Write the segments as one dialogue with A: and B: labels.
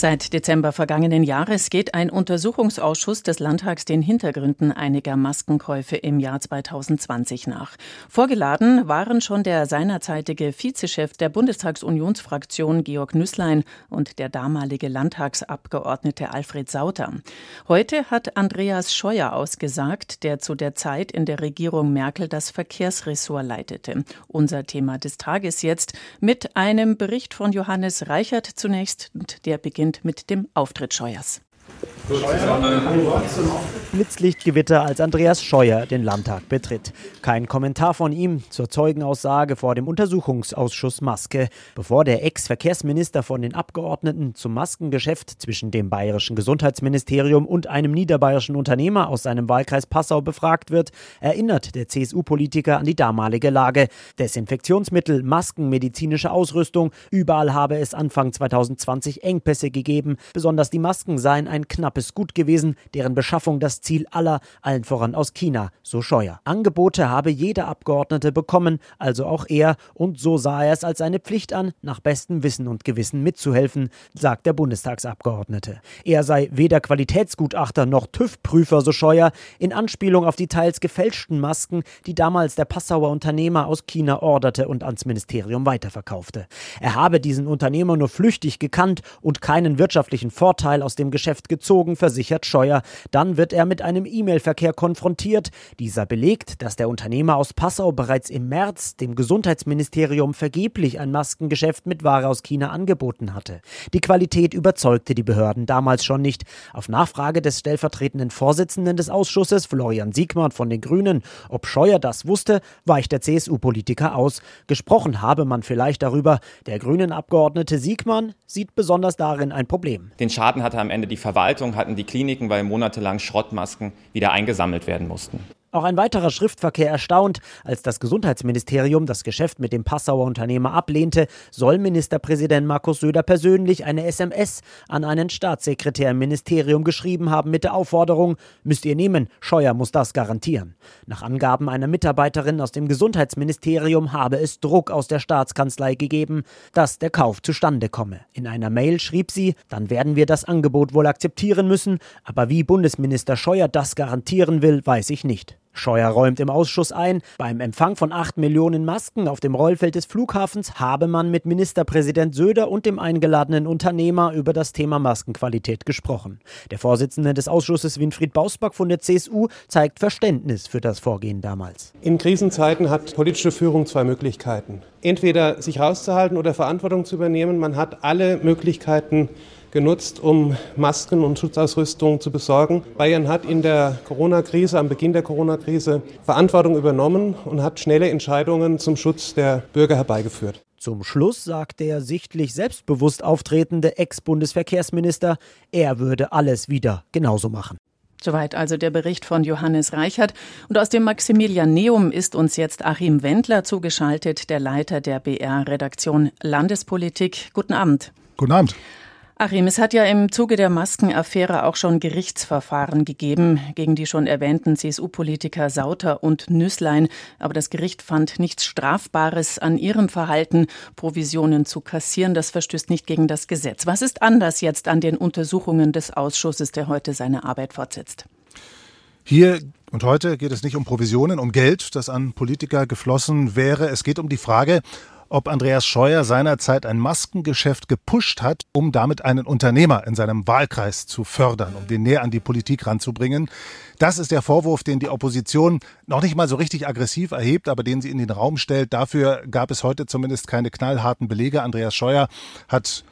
A: Seit Dezember vergangenen Jahres geht ein Untersuchungsausschuss des Landtags den Hintergründen einiger Maskenkäufe im Jahr 2020 nach. Vorgeladen waren schon der seinerzeitige Vizechef der Bundestagsunionsfraktion Georg Nüßlein und der damalige Landtagsabgeordnete Alfred Sauter. Heute hat Andreas Scheuer ausgesagt, der zu der Zeit in der Regierung Merkel das Verkehrsressort leitete. Unser Thema des Tages jetzt mit einem Bericht von Johannes Reichert zunächst, der beginnt beginnt mit dem Auftritt Scheuers.
B: Blitzlichtgewitter, als Andreas Scheuer den Landtag betritt. Kein Kommentar von ihm zur Zeugenaussage vor dem Untersuchungsausschuss Maske, bevor der Ex-Verkehrsminister von den Abgeordneten zum Maskengeschäft zwischen dem bayerischen Gesundheitsministerium und einem niederbayerischen Unternehmer aus seinem Wahlkreis Passau befragt wird, erinnert der CSU-Politiker an die damalige Lage. Desinfektionsmittel, Masken, medizinische Ausrüstung, überall habe es Anfang 2020 Engpässe gegeben. Besonders die Masken seien ein knappes Gut gewesen, deren Beschaffung das Ziel aller, allen voran aus China, so Scheuer. Angebote habe jeder Abgeordnete bekommen, also auch er, und so sah er es als seine Pflicht an, nach bestem Wissen und Gewissen mitzuhelfen, sagt der Bundestagsabgeordnete. Er sei weder Qualitätsgutachter noch TÜV-Prüfer, so Scheuer, in Anspielung auf die teils gefälschten Masken, die damals der Passauer Unternehmer aus China orderte und ans Ministerium weiterverkaufte. Er habe diesen Unternehmer nur flüchtig gekannt und keinen wirtschaftlichen Vorteil aus dem Geschäft gezogen, versichert Scheuer. Dann wird er mit einem E-Mail-Verkehr konfrontiert. Dieser belegt, dass der Unternehmer aus Passau bereits im März dem Gesundheitsministerium vergeblich ein Maskengeschäft mit Ware aus China angeboten hatte. Die Qualität überzeugte die Behörden damals schon nicht. Auf Nachfrage des stellvertretenden Vorsitzenden des Ausschusses, Florian Siegmann von den Grünen, ob Scheuer das wusste, weicht der CSU-Politiker aus. Gesprochen habe man vielleicht darüber. Der Grünen-Abgeordnete Siegmann sieht besonders darin ein Problem.
C: Den Schaden hatte am Ende die Verwaltung Verwaltung hatten die Kliniken, weil monatelang Schrottmasken wieder eingesammelt werden mussten.
B: Auch ein weiterer Schriftverkehr erstaunt. Als das Gesundheitsministerium das Geschäft mit dem Passauer Unternehmer ablehnte, soll Ministerpräsident Markus Söder persönlich eine SMS an einen Staatssekretär im Ministerium geschrieben haben mit der Aufforderung, müsst ihr nehmen, Scheuer muss das garantieren. Nach Angaben einer Mitarbeiterin aus dem Gesundheitsministerium habe es Druck aus der Staatskanzlei gegeben, dass der Kauf zustande komme. In einer Mail schrieb sie, dann werden wir das Angebot wohl akzeptieren müssen, aber wie Bundesminister Scheuer das garantieren will, weiß ich nicht. Scheuer räumt im Ausschuss ein, beim Empfang von 8 Millionen Masken auf dem Rollfeld des Flughafens habe man mit Ministerpräsident Söder und dem eingeladenen Unternehmer über das Thema Maskenqualität gesprochen. Der Vorsitzende des Ausschusses Winfried Bausback von der CSU zeigt Verständnis für das Vorgehen damals.
D: In Krisenzeiten hat politische Führung zwei Möglichkeiten. Entweder sich rauszuhalten oder Verantwortung zu übernehmen. Man hat alle Möglichkeiten, genutzt, um Masken und Schutzausrüstung zu besorgen. Bayern hat in der Corona-Krise, am Beginn der Corona-Krise, Verantwortung übernommen und hat schnelle Entscheidungen zum Schutz der Bürger herbeigeführt.
B: Zum Schluss sagt der sichtlich selbstbewusst auftretende Ex-Bundesverkehrsminister, er würde alles wieder genauso machen.
A: Soweit also der Bericht von Johannes Reichert. Und aus dem Maximilianeum ist uns jetzt Achim Wendler zugeschaltet, der Leiter der BR-Redaktion Landespolitik. Guten Abend.
E: Guten Abend.
A: Achim, es hat ja im Zuge der Maskenaffäre auch schon Gerichtsverfahren gegeben gegen die schon erwähnten CSU-Politiker Sauter und Nüßlein. Aber das Gericht fand nichts Strafbares an ihrem Verhalten, Provisionen zu kassieren. Das verstößt nicht gegen das Gesetz. Was ist anders jetzt an den Untersuchungen des Ausschusses, der heute seine Arbeit fortsetzt?
E: Hier und heute geht es nicht um Provisionen, um Geld, das an Politiker geflossen wäre. Es geht um die Frage, ob Andreas Scheuer seinerzeit ein Maskengeschäft gepusht hat, um damit einen Unternehmer in seinem Wahlkreis zu fördern, um den näher an die Politik ranzubringen. Das ist der Vorwurf, den die Opposition noch nicht mal so richtig aggressiv erhebt, aber den sie in den Raum stellt. Dafür gab es heute zumindest keine knallharten Belege. Andreas Scheuer hat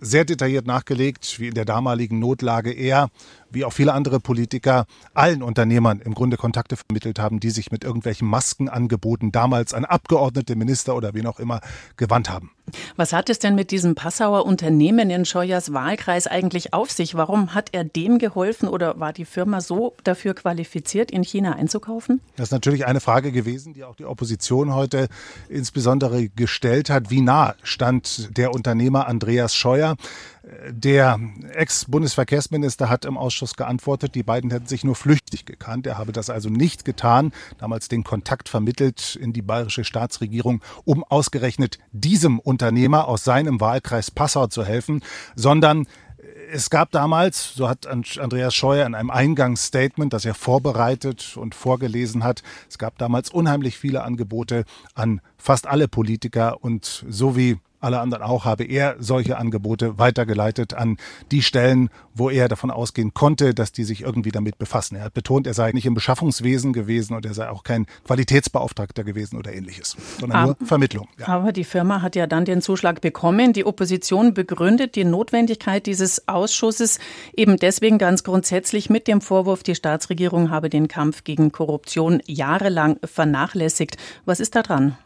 E: sehr detailliert nachgelegt, wie in der damaligen Notlage er wie auch viele andere Politiker, allen Unternehmern im Grunde Kontakte vermittelt haben, die sich mit irgendwelchen Maskenangeboten damals an Abgeordnete, Minister oder wen auch immer gewandt haben.
A: Was hat es denn mit diesem Passauer Unternehmen in Scheuers Wahlkreis eigentlich auf sich? Warum hat er dem geholfen oder war die Firma so dafür qualifiziert, in China einzukaufen?
E: Das ist natürlich eine Frage gewesen, die auch die Opposition heute insbesondere gestellt hat. Wie nah stand der Unternehmer Andreas Scheuer? Der Ex-Bundesverkehrsminister hat im Ausschuss geantwortet, die beiden hätten sich nur flüchtig gekannt. Er habe das also nicht getan, damals den Kontakt vermittelt in die bayerische Staatsregierung, um ausgerechnet diesem Unternehmer aus seinem Wahlkreis Passau zu helfen, sondern es gab damals, so hat Andreas Scheuer in einem Eingangsstatement, das er vorbereitet und vorgelesen hat, es gab damals unheimlich viele Angebote an fast alle Politiker und so wie alle anderen auch, habe er solche Angebote weitergeleitet an die Stellen, wo er davon ausgehen konnte, dass die sich irgendwie damit befassen. Er hat betont, er sei nicht im Beschaffungswesen gewesen und er sei auch kein Qualitätsbeauftragter gewesen oder ähnliches, sondern aber, nur Vermittlung.
A: Ja. Aber die Firma hat ja dann den Zuschlag bekommen. Die Opposition begründet die Notwendigkeit dieses Ausschusses eben deswegen ganz grundsätzlich mit dem Vorwurf, die Staatsregierung habe den Kampf gegen Korruption jahrelang vernachlässigt. Was ist da dran?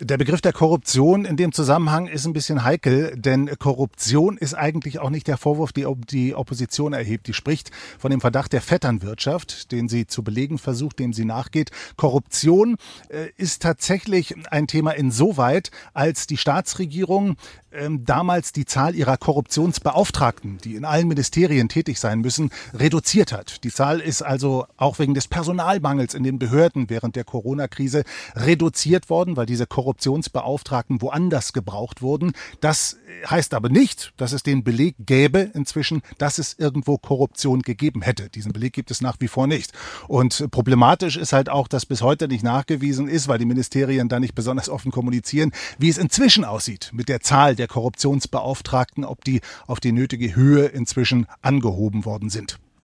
E: Der Begriff der Korruption in dem Zusammenhang ist ein bisschen heikel, denn Korruption ist eigentlich auch nicht der Vorwurf, den die Opposition erhebt. Die spricht von dem Verdacht der Vetternwirtschaft, den sie zu belegen versucht, dem sie nachgeht. Korruption äh, ist tatsächlich ein Thema insoweit, als die Staatsregierung ähm, damals die Zahl ihrer Korruptionsbeauftragten, die in allen Ministerien tätig sein müssen, reduziert hat. Die Zahl ist also auch wegen des Personalmangels in den Behörden während der Corona-Krise reduziert worden, weil diese Korruptionsbeauftragten woanders gebraucht wurden. Das heißt aber nicht, dass es den Beleg gäbe inzwischen, dass es irgendwo Korruption gegeben hätte. Diesen Beleg gibt es nach wie vor nicht. Und problematisch ist halt auch, dass bis heute nicht nachgewiesen ist, weil die Ministerien da nicht besonders offen kommunizieren, wie es inzwischen aussieht mit der Zahl der Korruptionsbeauftragten, ob die auf die nötige Höhe inzwischen angehoben worden sind.